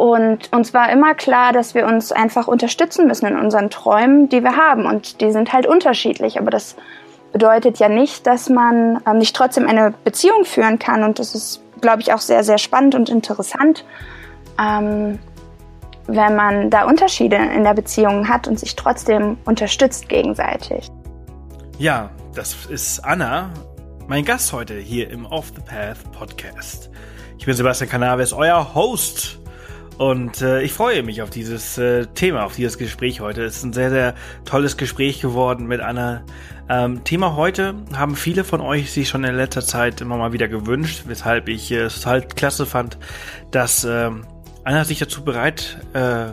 Und uns war immer klar, dass wir uns einfach unterstützen müssen in unseren Träumen, die wir haben. Und die sind halt unterschiedlich. Aber das bedeutet ja nicht, dass man ähm, nicht trotzdem eine Beziehung führen kann. Und das ist, glaube ich, auch sehr, sehr spannend und interessant, ähm, wenn man da Unterschiede in der Beziehung hat und sich trotzdem unterstützt gegenseitig. Ja, das ist Anna, mein Gast heute hier im Off the Path Podcast. Ich bin Sebastian Canaves, euer Host und äh, ich freue mich auf dieses äh, Thema, auf dieses Gespräch heute. Es ist ein sehr, sehr tolles Gespräch geworden mit einer ähm, Thema heute haben viele von euch sich schon in letzter Zeit immer mal wieder gewünscht, weshalb ich äh, es halt klasse fand, dass äh, einer sich dazu bereit äh,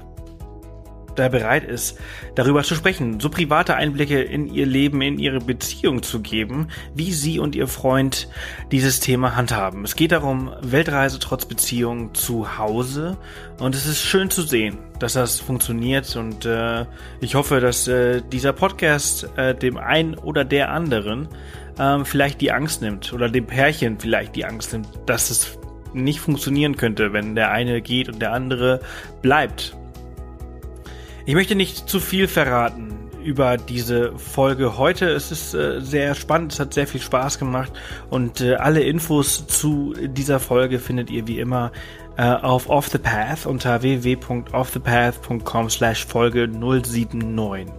da bereit ist, darüber zu sprechen, so private Einblicke in ihr Leben, in ihre Beziehung zu geben, wie sie und ihr Freund dieses Thema handhaben. Es geht darum, Weltreise trotz Beziehung zu Hause und es ist schön zu sehen, dass das funktioniert und äh, ich hoffe, dass äh, dieser Podcast äh, dem einen oder der anderen äh, vielleicht die Angst nimmt oder dem Pärchen vielleicht die Angst nimmt, dass es nicht funktionieren könnte, wenn der eine geht und der andere bleibt. Ich möchte nicht zu viel verraten über diese Folge heute. Es ist äh, sehr spannend, es hat sehr viel Spaß gemacht und äh, alle Infos zu dieser Folge findet ihr wie immer äh, auf Off the Path unter www.offthepath.com slash Folge 079.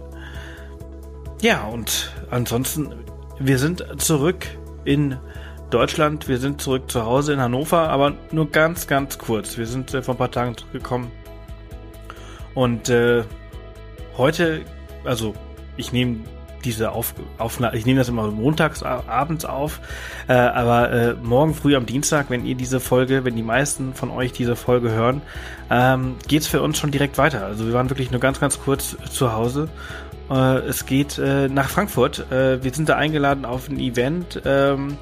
Ja, und ansonsten, wir sind zurück in Deutschland, wir sind zurück zu Hause in Hannover, aber nur ganz, ganz kurz. Wir sind äh, vor ein paar Tagen zurückgekommen und äh, heute, also ich nehme diese auf, Aufnahme, ich nehme das immer montags abends auf, äh, aber äh, morgen früh am Dienstag, wenn ihr diese Folge, wenn die meisten von euch diese Folge hören, ähm, geht's für uns schon direkt weiter. Also wir waren wirklich nur ganz, ganz kurz zu Hause. Äh, es geht äh, nach Frankfurt. Äh, wir sind da eingeladen auf ein Event ähm,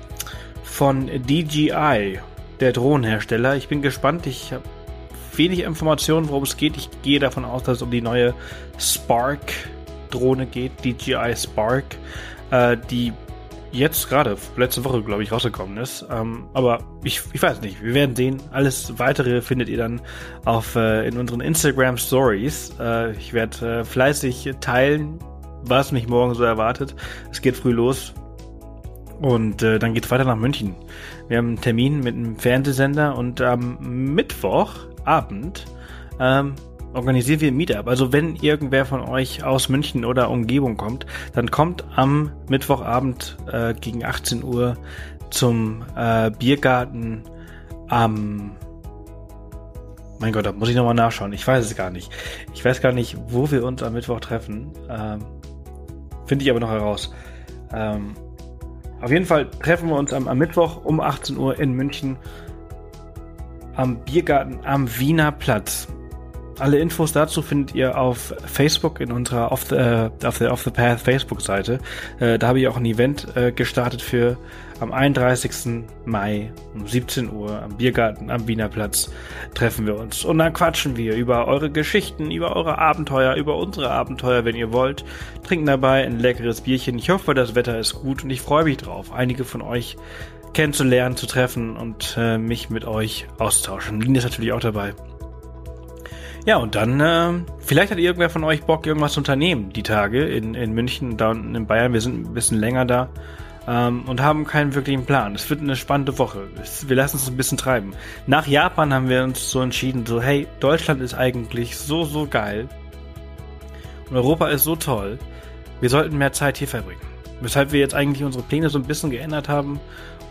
von DJI, der Drohnenhersteller. Ich bin gespannt. Ich habe wenig Informationen, worum es geht. Ich gehe davon aus, dass es um die neue Spark-Drohne geht, DJI Spark, äh, die jetzt gerade, letzte Woche, glaube ich, rausgekommen ist. Ähm, aber ich, ich weiß nicht, wir werden sehen. Alles weitere findet ihr dann auf, äh, in unseren Instagram Stories. Äh, ich werde äh, fleißig teilen, was mich morgen so erwartet. Es geht früh los. Und äh, dann geht's weiter nach München. Wir haben einen Termin mit einem Fernsehsender und am Mittwoch Abend ähm, organisieren wir ein Meetup. Also wenn irgendwer von euch aus München oder Umgebung kommt, dann kommt am Mittwochabend äh, gegen 18 Uhr zum äh, Biergarten am mein Gott, da muss ich nochmal nachschauen. Ich weiß es gar nicht. Ich weiß gar nicht, wo wir uns am Mittwoch treffen. Ähm, Finde ich aber noch heraus. Ähm, auf jeden Fall treffen wir uns am, am Mittwoch um 18 Uhr in München am Biergarten am Wiener Platz. Alle Infos dazu findet ihr auf Facebook in unserer Off the, äh, auf der Off the Path Facebook-Seite. Äh, da habe ich auch ein Event äh, gestartet für am 31. Mai um 17 Uhr am Biergarten am Wiener Platz treffen wir uns. Und dann quatschen wir über eure Geschichten, über eure Abenteuer, über unsere Abenteuer, wenn ihr wollt. Trinken dabei ein leckeres Bierchen. Ich hoffe, das Wetter ist gut und ich freue mich drauf. Einige von euch kennenzulernen, zu treffen und äh, mich mit euch austauschen. Lina ist natürlich auch dabei. Ja, und dann, äh, vielleicht hat irgendwer von euch Bock, irgendwas zu unternehmen, die Tage in, in München, da unten in Bayern. Wir sind ein bisschen länger da ähm, und haben keinen wirklichen Plan. Es wird eine spannende Woche. wir lassen uns ein bisschen treiben. Nach Japan haben wir uns so entschieden, so, hey, Deutschland ist eigentlich so, so geil. Und Europa ist so toll. Wir sollten mehr Zeit hier verbringen. Weshalb wir jetzt eigentlich unsere Pläne so ein bisschen geändert haben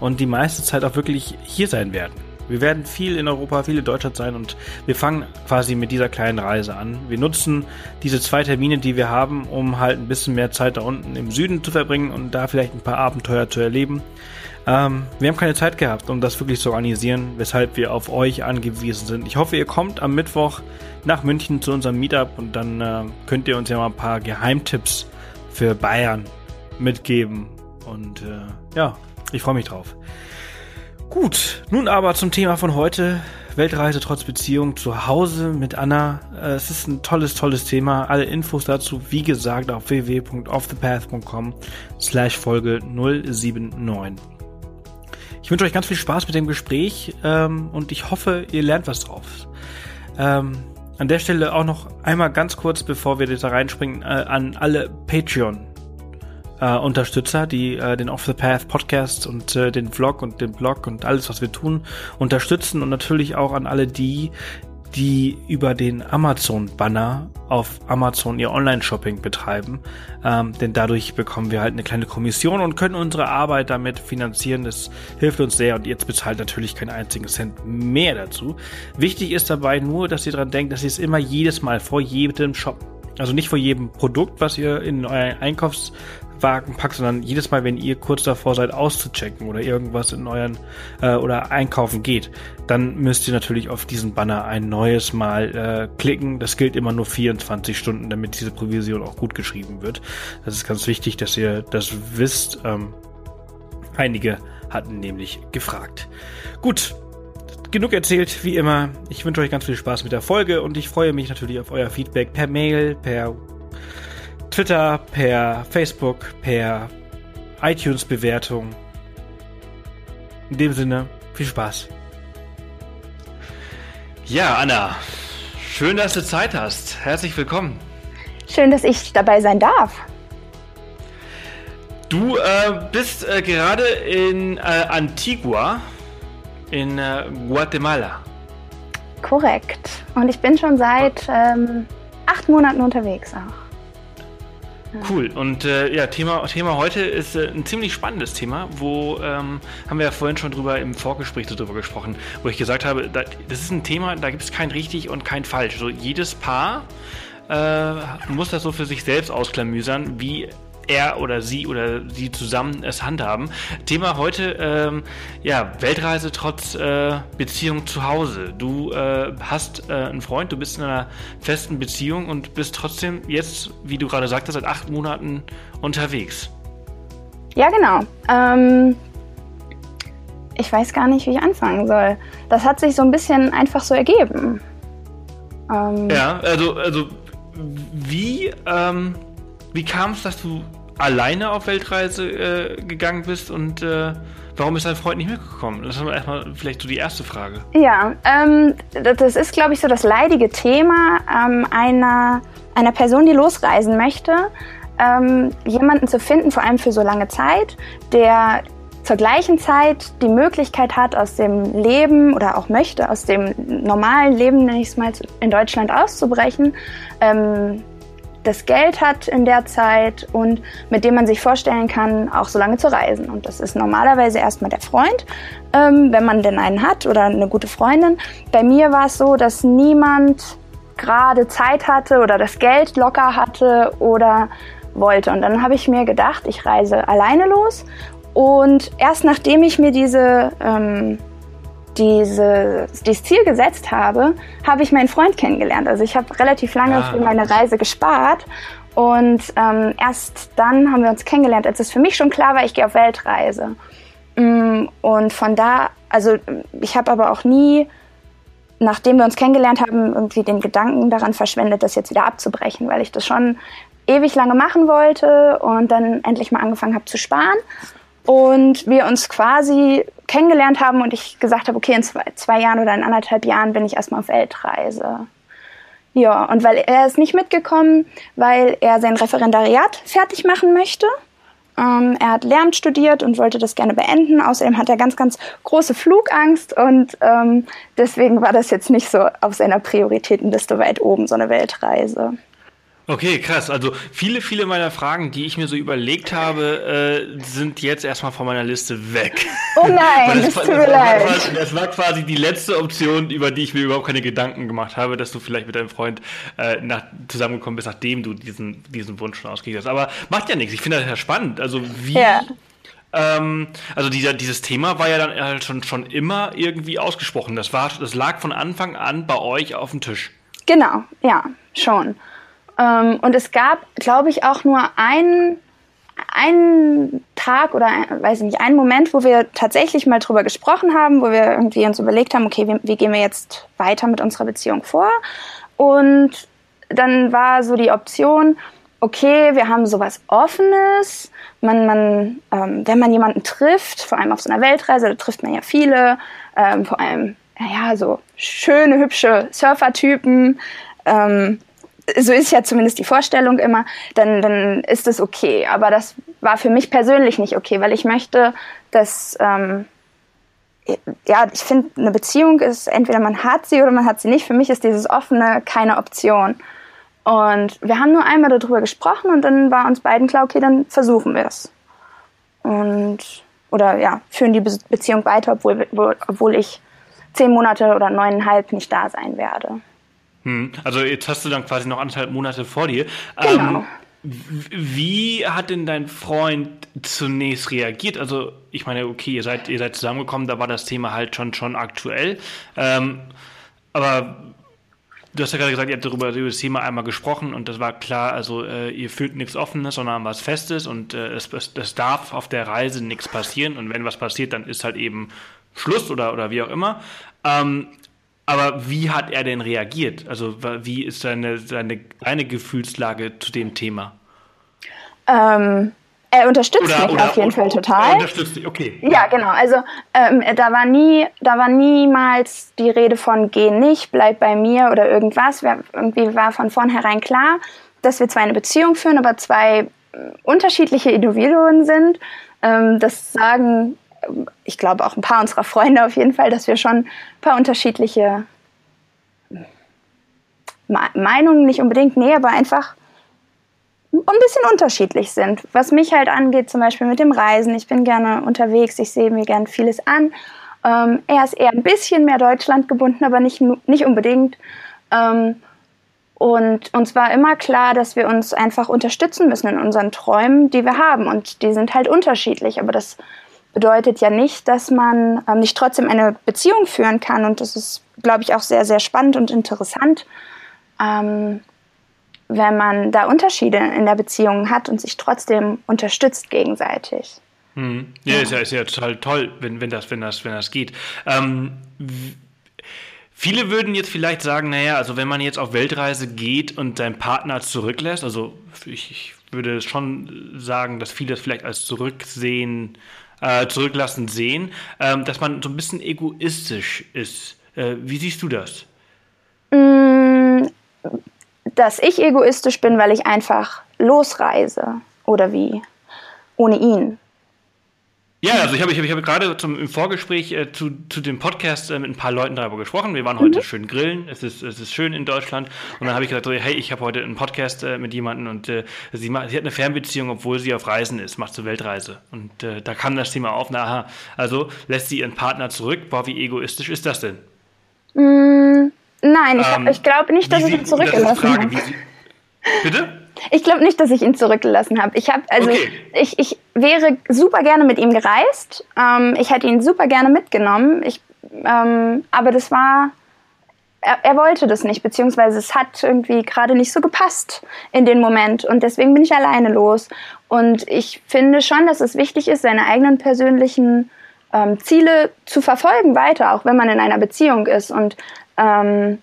und die meiste Zeit auch wirklich hier sein werden. Wir werden viel in Europa, viel in Deutschland sein und wir fangen quasi mit dieser kleinen Reise an. Wir nutzen diese zwei Termine, die wir haben, um halt ein bisschen mehr Zeit da unten im Süden zu verbringen und da vielleicht ein paar Abenteuer zu erleben. Ähm, wir haben keine Zeit gehabt, um das wirklich zu organisieren, weshalb wir auf euch angewiesen sind. Ich hoffe, ihr kommt am Mittwoch nach München zu unserem Meetup und dann äh, könnt ihr uns ja mal ein paar Geheimtipps für Bayern mitgeben. Und äh, ja, ich freue mich drauf. Gut, nun aber zum Thema von heute. Weltreise trotz Beziehung zu Hause mit Anna. Äh, es ist ein tolles, tolles Thema. Alle Infos dazu, wie gesagt, auf www.offthepath.com slash Folge 079. Ich wünsche euch ganz viel Spaß mit dem Gespräch ähm, und ich hoffe, ihr lernt was drauf. Ähm, an der Stelle auch noch einmal ganz kurz, bevor wir da reinspringen, äh, an alle Patreon äh, Unterstützer, die äh, den Off the Path Podcast und äh, den Vlog und den Blog und alles, was wir tun, unterstützen und natürlich auch an alle die, die über den Amazon-Banner auf Amazon ihr Online-Shopping betreiben. Ähm, denn dadurch bekommen wir halt eine kleine Kommission und können unsere Arbeit damit finanzieren. Das hilft uns sehr und jetzt bezahlt natürlich keinen einzigen Cent mehr dazu. Wichtig ist dabei nur, dass ihr daran denkt, dass ihr es immer jedes Mal vor jedem Shop also nicht vor jedem Produkt, was ihr in euren Einkaufs Wagen packt, sondern jedes Mal, wenn ihr kurz davor seid auszuchecken oder irgendwas in euren äh, oder einkaufen geht, dann müsst ihr natürlich auf diesen Banner ein neues Mal äh, klicken. Das gilt immer nur 24 Stunden, damit diese Provision auch gut geschrieben wird. Das ist ganz wichtig, dass ihr das wisst. Ähm, einige hatten nämlich gefragt. Gut, genug erzählt, wie immer. Ich wünsche euch ganz viel Spaß mit der Folge und ich freue mich natürlich auf euer Feedback per Mail, per Twitter, per Facebook, per iTunes-Bewertung. In dem Sinne, viel Spaß. Ja, Anna, schön, dass du Zeit hast. Herzlich willkommen. Schön, dass ich dabei sein darf. Du äh, bist äh, gerade in äh, Antigua in äh, Guatemala. Korrekt. Und ich bin schon seit ähm, acht Monaten unterwegs auch. Cool. Und äh, ja, Thema, Thema heute ist äh, ein ziemlich spannendes Thema, wo ähm, haben wir ja vorhin schon drüber im Vorgespräch darüber gesprochen, wo ich gesagt habe, da, das ist ein Thema, da gibt es kein richtig und kein falsch. Also jedes Paar äh, muss das so für sich selbst ausklamüsern, wie er oder sie oder sie zusammen es handhaben. Thema heute, ähm, ja, Weltreise trotz äh, Beziehung zu Hause. Du äh, hast äh, einen Freund, du bist in einer festen Beziehung und bist trotzdem jetzt, wie du gerade sagtest, seit acht Monaten unterwegs. Ja, genau. Ähm, ich weiß gar nicht, wie ich anfangen soll. Das hat sich so ein bisschen einfach so ergeben. Ähm, ja, also, also wie, ähm, wie kam es, dass du alleine auf Weltreise äh, gegangen bist und äh, warum ist dein Freund nicht mitgekommen? Das ist erstmal vielleicht so die erste Frage. Ja, ähm, das ist, glaube ich, so das leidige Thema ähm, einer, einer Person, die losreisen möchte. Ähm, jemanden zu finden, vor allem für so lange Zeit, der zur gleichen Zeit die Möglichkeit hat, aus dem Leben oder auch möchte, aus dem normalen Leben, nenne ich es mal, in Deutschland auszubrechen, ähm, das Geld hat in der Zeit und mit dem man sich vorstellen kann, auch so lange zu reisen. Und das ist normalerweise erstmal der Freund, ähm, wenn man denn einen hat oder eine gute Freundin. Bei mir war es so, dass niemand gerade Zeit hatte oder das Geld locker hatte oder wollte. Und dann habe ich mir gedacht, ich reise alleine los. Und erst nachdem ich mir diese ähm, diese, dieses Ziel gesetzt habe, habe ich meinen Freund kennengelernt. Also ich habe relativ lange ah. für meine Reise gespart und ähm, erst dann haben wir uns kennengelernt, als es für mich schon klar war, ich gehe auf Weltreise. Mm, und von da, also ich habe aber auch nie, nachdem wir uns kennengelernt haben, irgendwie den Gedanken daran verschwendet, das jetzt wieder abzubrechen, weil ich das schon ewig lange machen wollte und dann endlich mal angefangen habe zu sparen und wir uns quasi kennengelernt haben und ich gesagt habe, okay, in zwei, zwei Jahren oder in anderthalb Jahren bin ich erstmal auf Weltreise. Ja, und weil er ist nicht mitgekommen, weil er sein Referendariat fertig machen möchte. Ähm, er hat Lehramt studiert und wollte das gerne beenden. Außerdem hat er ganz, ganz große Flugangst und ähm, deswegen war das jetzt nicht so auf seiner Prioritätenliste weit oben, so eine Weltreise. Okay, krass. Also viele, viele meiner Fragen, die ich mir so überlegt habe, äh, sind jetzt erstmal von meiner Liste weg. Oh nein, das, das, tut mir leid. Quasi, das war quasi die letzte Option, über die ich mir überhaupt keine Gedanken gemacht habe, dass du vielleicht mit deinem Freund äh, nach, zusammengekommen bist, nachdem du diesen, diesen Wunsch schon ausgegeben hast. Aber macht ja nichts. Ich finde das ja spannend. Also wie... Ja. Ähm, also dieser, dieses Thema war ja dann halt schon, schon immer irgendwie ausgesprochen. Das, war, das lag von Anfang an bei euch auf dem Tisch. Genau, ja, schon. Ähm, und es gab, glaube ich, auch nur einen, einen Tag oder weiß ich nicht, einen Moment, wo wir tatsächlich mal drüber gesprochen haben, wo wir irgendwie uns überlegt haben, okay, wie, wie gehen wir jetzt weiter mit unserer Beziehung vor? Und dann war so die Option, okay, wir haben sowas Offenes. Man, man, ähm, wenn man jemanden trifft, vor allem auf so einer Weltreise, da trifft man ja viele, ähm, vor allem naja, so schöne, hübsche Surfertypen, ähm, so ist ja zumindest die Vorstellung immer, dann, dann ist es okay. Aber das war für mich persönlich nicht okay, weil ich möchte, dass, ähm, ja, ich finde, eine Beziehung ist entweder man hat sie oder man hat sie nicht. Für mich ist dieses offene keine Option. Und wir haben nur einmal darüber gesprochen und dann war uns beiden klar, okay, dann versuchen wir es. Und, oder ja, führen die Beziehung weiter, obwohl, obwohl ich zehn Monate oder neuneinhalb nicht da sein werde. Hm. Also jetzt hast du dann quasi noch anderthalb Monate vor dir. Genau. Ähm, wie hat denn dein Freund zunächst reagiert? Also ich meine, okay, ihr seid, ihr seid zusammengekommen, da war das Thema halt schon, schon aktuell. Ähm, aber du hast ja gerade gesagt, ihr habt darüber über das Thema einmal gesprochen und das war klar, also äh, ihr fühlt nichts Offenes, sondern was Festes und äh, es, es, es darf auf der Reise nichts passieren und wenn was passiert, dann ist halt eben Schluss oder, oder wie auch immer. Ähm, aber wie hat er denn reagiert? Also wie ist seine, seine, seine Gefühlslage zu dem Thema? Ähm, er unterstützt oder, mich oder, auf jeden Fall total. Er unterstützt dich, okay. Ja, genau. Also ähm, da war nie, da war niemals die Rede von geh nicht, bleib bei mir oder irgendwas. Wir, irgendwie war von vornherein klar, dass wir zwar eine Beziehung führen, aber zwei äh, unterschiedliche Individuen sind. Ähm, das sagen ich glaube auch ein paar unserer Freunde auf jeden Fall, dass wir schon ein paar unterschiedliche Meinungen, nicht unbedingt, nee, aber einfach ein bisschen unterschiedlich sind. Was mich halt angeht, zum Beispiel mit dem Reisen. Ich bin gerne unterwegs, ich sehe mir gern vieles an. Ähm, er ist eher ein bisschen mehr Deutschland gebunden, aber nicht, nicht unbedingt. Ähm, und uns war immer klar, dass wir uns einfach unterstützen müssen in unseren Träumen, die wir haben. Und die sind halt unterschiedlich. Aber das bedeutet ja nicht, dass man ähm, nicht trotzdem eine Beziehung führen kann. Und das ist, glaube ich, auch sehr, sehr spannend und interessant, ähm, wenn man da Unterschiede in der Beziehung hat und sich trotzdem unterstützt gegenseitig. Mhm. Ja, ja, Ist, ja, ist ja total toll, wenn, wenn, das, wenn, das, wenn das geht. Ähm, Viele würden jetzt vielleicht sagen, naja, also wenn man jetzt auf Weltreise geht und seinen Partner zurücklässt, also ich, ich würde schon sagen, dass viele das vielleicht als Zurücksehen äh, zurücklassen sehen, ähm, dass man so ein bisschen egoistisch ist. Äh, wie siehst du das? Mm, dass ich egoistisch bin, weil ich einfach losreise. Oder wie? Ohne ihn. Ja, also ich habe ich hab, ich hab gerade zum, im Vorgespräch äh, zu, zu dem Podcast äh, mit ein paar Leuten darüber gesprochen. Wir waren heute mhm. schön grillen. Es ist, es ist schön in Deutschland. Und dann habe ich gesagt, so, hey, ich habe heute einen Podcast äh, mit jemandem und äh, sie, macht, sie hat eine Fernbeziehung, obwohl sie auf Reisen ist, macht so Weltreise. Und äh, da kam das Thema auf, na, also lässt sie ihren Partner zurück. Boah, wie egoistisch ist das denn? Mm, nein, ich, ähm, ich glaube nicht, dass ich ihn zurückgelassen habe. Bitte? Ich glaube nicht, dass ich ihn zurückgelassen habe. Ich habe also okay. ich, ich wäre super gerne mit ihm gereist. Ähm, ich hätte ihn super gerne mitgenommen. Ich, ähm, aber das war er, er, wollte das nicht, beziehungsweise es hat irgendwie gerade nicht so gepasst in den Moment und deswegen bin ich alleine los. Und ich finde schon, dass es wichtig ist, seine eigenen persönlichen ähm, Ziele zu verfolgen weiter, auch wenn man in einer Beziehung ist. Und ähm,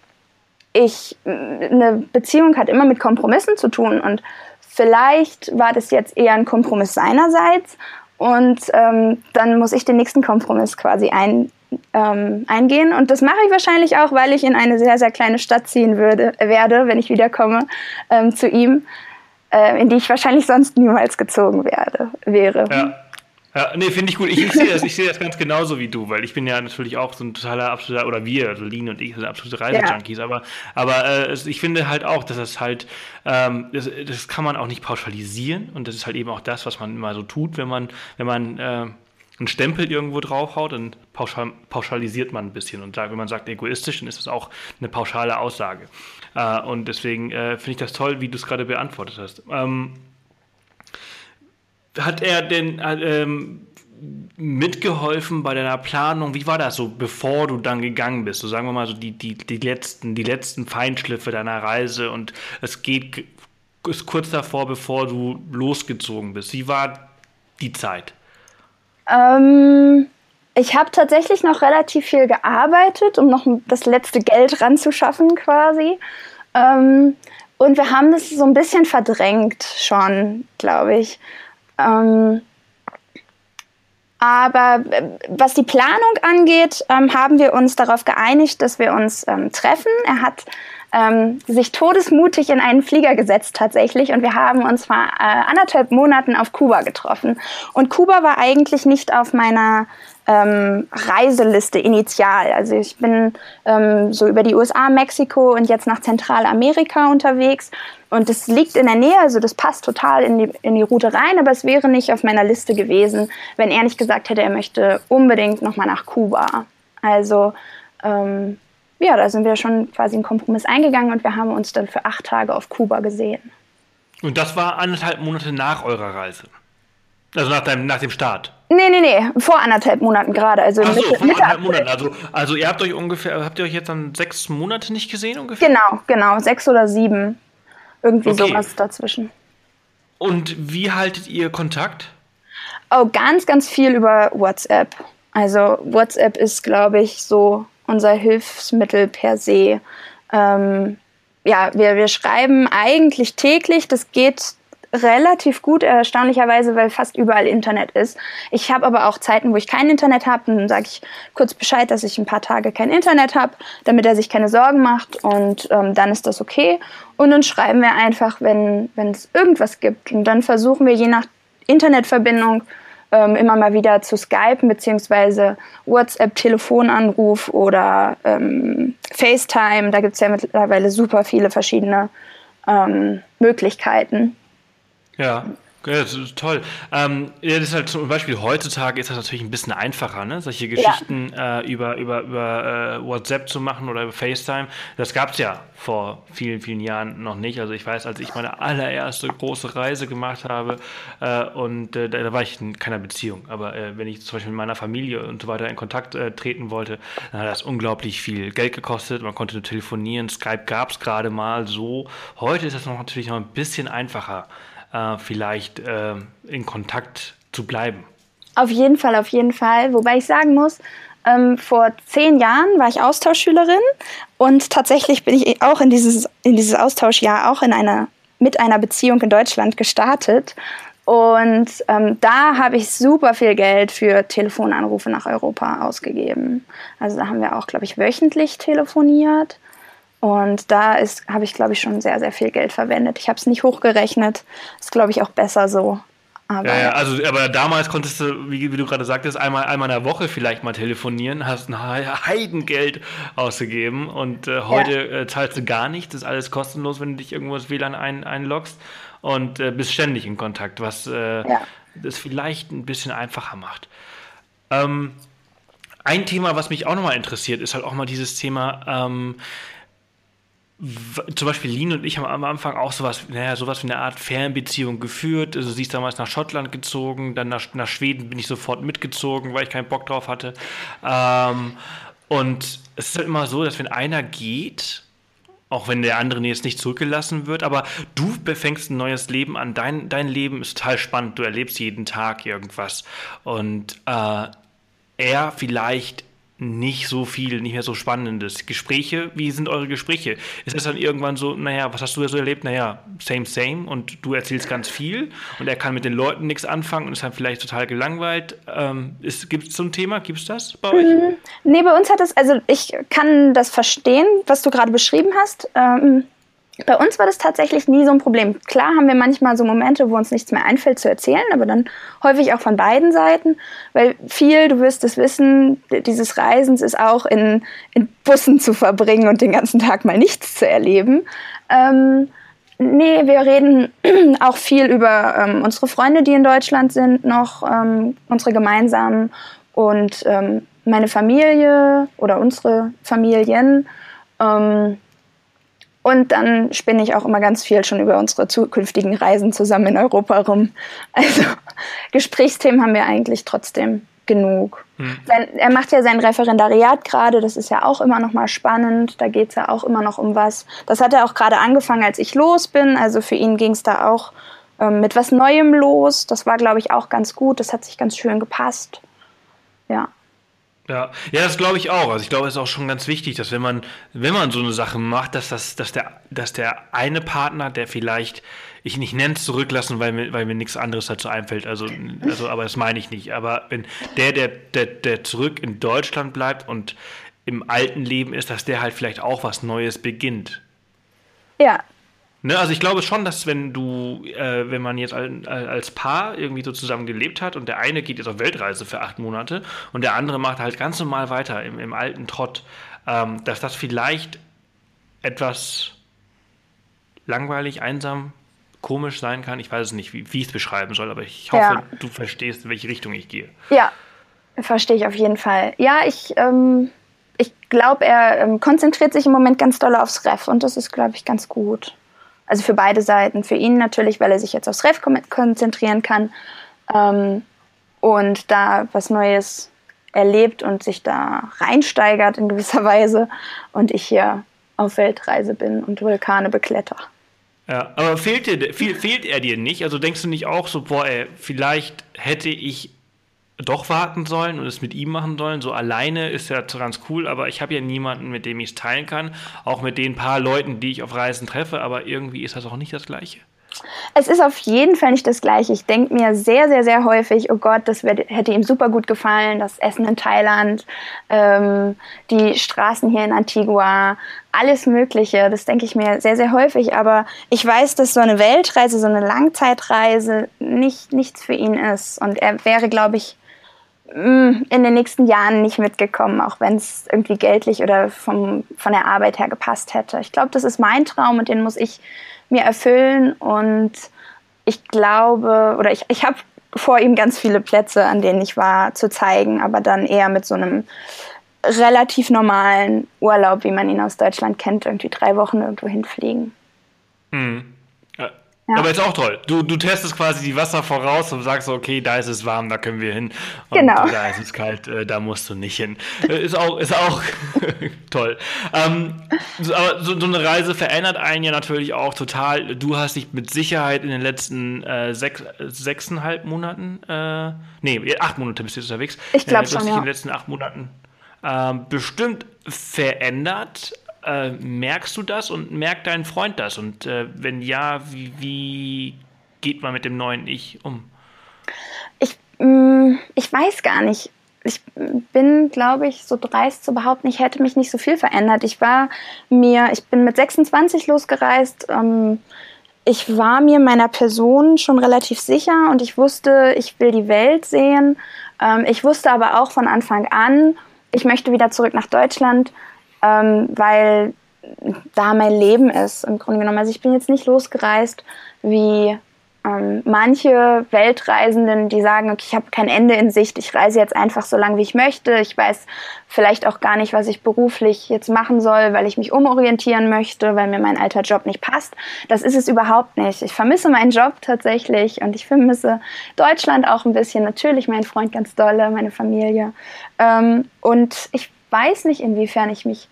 ich, eine Beziehung hat immer mit Kompromissen zu tun und vielleicht war das jetzt eher ein Kompromiss seinerseits und ähm, dann muss ich den nächsten Kompromiss quasi ein, ähm, eingehen und das mache ich wahrscheinlich auch, weil ich in eine sehr, sehr kleine Stadt ziehen würde, werde, wenn ich wiederkomme ähm, zu ihm, äh, in die ich wahrscheinlich sonst niemals gezogen werde, wäre. Ja. Ja, nee, finde ich gut. Ich, ich sehe das, seh das ganz genauso wie du, weil ich bin ja natürlich auch so ein totaler absoluter, oder wir, also Lean und ich sind absolute Reisejunkies, ja. aber, aber äh, ich finde halt auch, dass das halt, ähm, das, das, kann man auch nicht pauschalisieren und das ist halt eben auch das, was man immer so tut, wenn man, wenn man äh, einen Stempel irgendwo draufhaut, dann pauschal, pauschalisiert man ein bisschen und sagt, wenn man sagt egoistisch, dann ist das auch eine pauschale Aussage. Äh, und deswegen äh, finde ich das toll, wie du es gerade beantwortet hast. Ähm, hat er denn ähm, mitgeholfen bei deiner Planung? Wie war das so, bevor du dann gegangen bist? So sagen wir mal so die, die, die, letzten, die letzten Feinschliffe deiner Reise und es geht ist kurz davor, bevor du losgezogen bist. Wie war die Zeit? Ähm, ich habe tatsächlich noch relativ viel gearbeitet, um noch das letzte Geld ranzuschaffen quasi. Ähm, und wir haben das so ein bisschen verdrängt schon, glaube ich. Ähm, Aber äh, was die Planung angeht, ähm, haben wir uns darauf geeinigt, dass wir uns ähm, treffen. Er hat ähm, sich todesmutig in einen Flieger gesetzt tatsächlich und wir haben uns vor äh, anderthalb Monaten auf Kuba getroffen. Und Kuba war eigentlich nicht auf meiner ähm, Reiseliste initial. Also ich bin ähm, so über die USA, Mexiko und jetzt nach Zentralamerika unterwegs. Und das liegt in der Nähe, also das passt total in die, in die Route rein, aber es wäre nicht auf meiner Liste gewesen, wenn er nicht gesagt hätte, er möchte unbedingt nochmal nach Kuba. Also ähm, ja, da sind wir schon quasi einen Kompromiss eingegangen und wir haben uns dann für acht Tage auf Kuba gesehen. Und das war anderthalb Monate nach eurer Reise? Also nach, deinem, nach dem Start? Nee, nee, nee, vor anderthalb Monaten gerade. Also Ach so, Mitte, vor anderthalb Monaten. Also, also ihr habt euch ungefähr, habt ihr euch jetzt dann sechs Monate nicht gesehen ungefähr? Genau, genau, sechs oder sieben. Irgendwie okay. sowas dazwischen. Und wie haltet ihr Kontakt? Oh, ganz, ganz viel über WhatsApp. Also WhatsApp ist, glaube ich, so unser Hilfsmittel per se. Ähm, ja, wir, wir schreiben eigentlich täglich. Das geht relativ gut, erstaunlicherweise, weil fast überall Internet ist. Ich habe aber auch Zeiten, wo ich kein Internet habe. Dann sage ich kurz Bescheid, dass ich ein paar Tage kein Internet habe, damit er sich keine Sorgen macht. Und ähm, dann ist das okay. Und dann schreiben wir einfach, wenn es irgendwas gibt. Und dann versuchen wir je nach Internetverbindung ähm, immer mal wieder zu Skypen beziehungsweise WhatsApp-Telefonanruf oder ähm, FaceTime. Da gibt es ja mittlerweile super viele verschiedene ähm, Möglichkeiten. Ja. Ja, das ist toll. Ähm, ja, das ist halt zum Beispiel heutzutage ist das natürlich ein bisschen einfacher, ne? solche Geschichten ja. äh, über, über, über äh, WhatsApp zu machen oder über FaceTime. Das gab es ja vor vielen, vielen Jahren noch nicht. Also ich weiß, als ich meine allererste große Reise gemacht habe äh, und äh, da, da, war ich in keiner Beziehung, aber äh, wenn ich zum Beispiel mit meiner Familie und so weiter in Kontakt äh, treten wollte, dann hat das unglaublich viel Geld gekostet. Man konnte nur telefonieren, Skype gab es gerade mal so. Heute ist das noch natürlich noch ein bisschen einfacher äh, vielleicht äh, in Kontakt zu bleiben. Auf jeden Fall, auf jeden Fall. Wobei ich sagen muss, ähm, vor zehn Jahren war ich Austauschschülerin und tatsächlich bin ich auch in dieses, in dieses Austauschjahr auch in einer, mit einer Beziehung in Deutschland gestartet. Und ähm, da habe ich super viel Geld für Telefonanrufe nach Europa ausgegeben. Also da haben wir auch, glaube ich, wöchentlich telefoniert. Und da habe ich, glaube ich, schon sehr, sehr viel Geld verwendet. Ich habe es nicht hochgerechnet. Ist, glaube ich, auch besser so. Aber ja, ja, also aber damals konntest du, wie, wie, du gerade sagtest, einmal, einmal in der Woche vielleicht mal telefonieren, hast ein Heidengeld ausgegeben und äh, heute ja. äh, zahlst du gar nichts, ist alles kostenlos, wenn du dich irgendwo ins WLAN ein, einloggst und äh, bist ständig in Kontakt, was äh, ja. das vielleicht ein bisschen einfacher macht. Ähm, ein Thema, was mich auch nochmal interessiert, ist halt auch mal dieses Thema, ähm, zum Beispiel Lin und ich haben am Anfang auch sowas, naja, sowas wie eine Art Fernbeziehung geführt. Also sie ist damals nach Schottland gezogen, dann nach, nach Schweden bin ich sofort mitgezogen, weil ich keinen Bock drauf hatte. Ähm, und es ist halt immer so, dass wenn einer geht, auch wenn der andere jetzt nicht zurückgelassen wird, aber du fängst ein neues Leben an. Dein, dein Leben ist total spannend. Du erlebst jeden Tag irgendwas. Und äh, er vielleicht nicht so viel, nicht mehr so Spannendes. Gespräche, wie sind eure Gespräche? Ist es dann irgendwann so, naja, was hast du so erlebt? Naja, same, same und du erzählst ganz viel und er kann mit den Leuten nichts anfangen und ist dann vielleicht total gelangweilt. Ähm, Gibt es so ein Thema? Gibt es das bei euch? Mhm. Nee, bei uns hat es, also ich kann das verstehen, was du gerade beschrieben hast. Ähm, bei uns war das tatsächlich nie so ein Problem. Klar haben wir manchmal so Momente, wo uns nichts mehr einfällt zu erzählen, aber dann häufig auch von beiden Seiten, weil viel, du wirst es wissen, dieses Reisens ist auch in, in Bussen zu verbringen und den ganzen Tag mal nichts zu erleben. Ähm, nee, wir reden auch viel über ähm, unsere Freunde, die in Deutschland sind, noch ähm, unsere gemeinsamen und ähm, meine Familie oder unsere Familien. Ähm, und dann spinne ich auch immer ganz viel schon über unsere zukünftigen Reisen zusammen in Europa rum. Also Gesprächsthemen haben wir eigentlich trotzdem genug. Hm. Sein, er macht ja sein Referendariat gerade, das ist ja auch immer noch mal spannend, da geht es ja auch immer noch um was. Das hat er auch gerade angefangen, als ich los bin, also für ihn ging es da auch ähm, mit was Neuem los. Das war, glaube ich, auch ganz gut, das hat sich ganz schön gepasst. Ja. Ja, ja, das glaube ich auch. Also ich glaube, es ist auch schon ganz wichtig, dass wenn man, wenn man so eine Sache macht, dass das, dass der, dass der eine Partner, der vielleicht, ich nicht nenne es zurücklassen, weil mir, weil mir nichts anderes dazu einfällt, also, also, aber das meine ich nicht. Aber wenn der, der, der, der zurück in Deutschland bleibt und im alten Leben ist, dass der halt vielleicht auch was Neues beginnt. Ja, Ne, also ich glaube schon, dass wenn du, äh, wenn man jetzt als, als Paar irgendwie so zusammen gelebt hat und der eine geht jetzt auf Weltreise für acht Monate und der andere macht halt ganz normal weiter im, im alten Trott, ähm, dass das vielleicht etwas langweilig, einsam, komisch sein kann. Ich weiß es nicht, wie, wie ich es beschreiben soll, aber ich hoffe, ja. du verstehst, in welche Richtung ich gehe. Ja, verstehe ich auf jeden Fall. Ja, ich, ähm, ich glaube, er ähm, konzentriert sich im Moment ganz doll aufs Ref und das ist, glaube ich, ganz gut. Also für beide Seiten. Für ihn natürlich, weil er sich jetzt aufs Ref konzentrieren kann ähm, und da was Neues erlebt und sich da reinsteigert in gewisser Weise. Und ich hier auf Weltreise bin und Vulkane bekletter. Ja, aber fehlt, dir, fehlt er dir nicht? Also denkst du nicht auch so, boah, ey, vielleicht hätte ich doch warten sollen und es mit ihm machen sollen. So alleine ist ja ganz cool, aber ich habe ja niemanden, mit dem ich es teilen kann. Auch mit den paar Leuten, die ich auf Reisen treffe, aber irgendwie ist das auch nicht das Gleiche. Es ist auf jeden Fall nicht das Gleiche. Ich denke mir sehr, sehr, sehr häufig, oh Gott, das hätte ihm super gut gefallen, das Essen in Thailand, ähm, die Straßen hier in Antigua, alles Mögliche. Das denke ich mir sehr, sehr häufig. Aber ich weiß, dass so eine Weltreise, so eine Langzeitreise nicht nichts für ihn ist. Und er wäre, glaube ich, in den nächsten Jahren nicht mitgekommen, auch wenn es irgendwie geldlich oder vom, von der Arbeit her gepasst hätte. Ich glaube, das ist mein Traum und den muss ich mir erfüllen. Und ich glaube, oder ich, ich habe vor ihm ganz viele Plätze, an denen ich war, zu zeigen, aber dann eher mit so einem relativ normalen Urlaub, wie man ihn aus Deutschland kennt, irgendwie drei Wochen irgendwo hinfliegen. Mhm. Ja. Aber ist auch toll. Du, du testest quasi die Wasser voraus und sagst, okay, da ist es warm, da können wir hin. Und genau. da ist es kalt, äh, da musst du nicht hin. Äh, ist auch, ist auch toll. Ähm, so, aber so, so, eine Reise verändert einen ja natürlich auch total. Du hast dich mit Sicherheit in den letzten äh, sechs, sechseinhalb Monaten, äh, nee, acht Monate bist du unterwegs. Ich glaube äh, schon, ja. in den letzten acht Monaten ähm, bestimmt verändert. Äh, merkst du das und merkt dein Freund das? Und äh, wenn ja, wie, wie, geht man mit dem neuen Ich um? Ich, mh, mm, ich weiß gar nicht. Ich bin, glaube ich, so dreist zu behaupten, ich hätte mich nicht so viel verändert. Ich war mir, ich bin mit 26 losgereist. Ähm, ich war mir meiner Person schon relativ sicher und ich wusste, ich will die Welt sehen. Ähm, ich wusste aber auch von Anfang an, ich möchte wieder zurück nach Deutschland ähm, weil da mein Leben ist im Grunde genommen. Also ich bin jetzt nicht losgereist wie ähm, manche Weltreisenden, die sagen, okay, ich habe kein Ende in Sicht, ich reise jetzt einfach so lange, wie ich möchte. Ich weiß vielleicht auch gar nicht, was ich beruflich jetzt machen soll, weil ich mich umorientieren möchte, weil mir mein alter Job nicht passt. Das ist es überhaupt nicht. Ich vermisse meinen Job tatsächlich und ich vermisse Deutschland auch ein bisschen. Natürlich meinen Freund ganz dolle, meine Familie. Ähm, und ich weiß nicht, inwiefern ich mich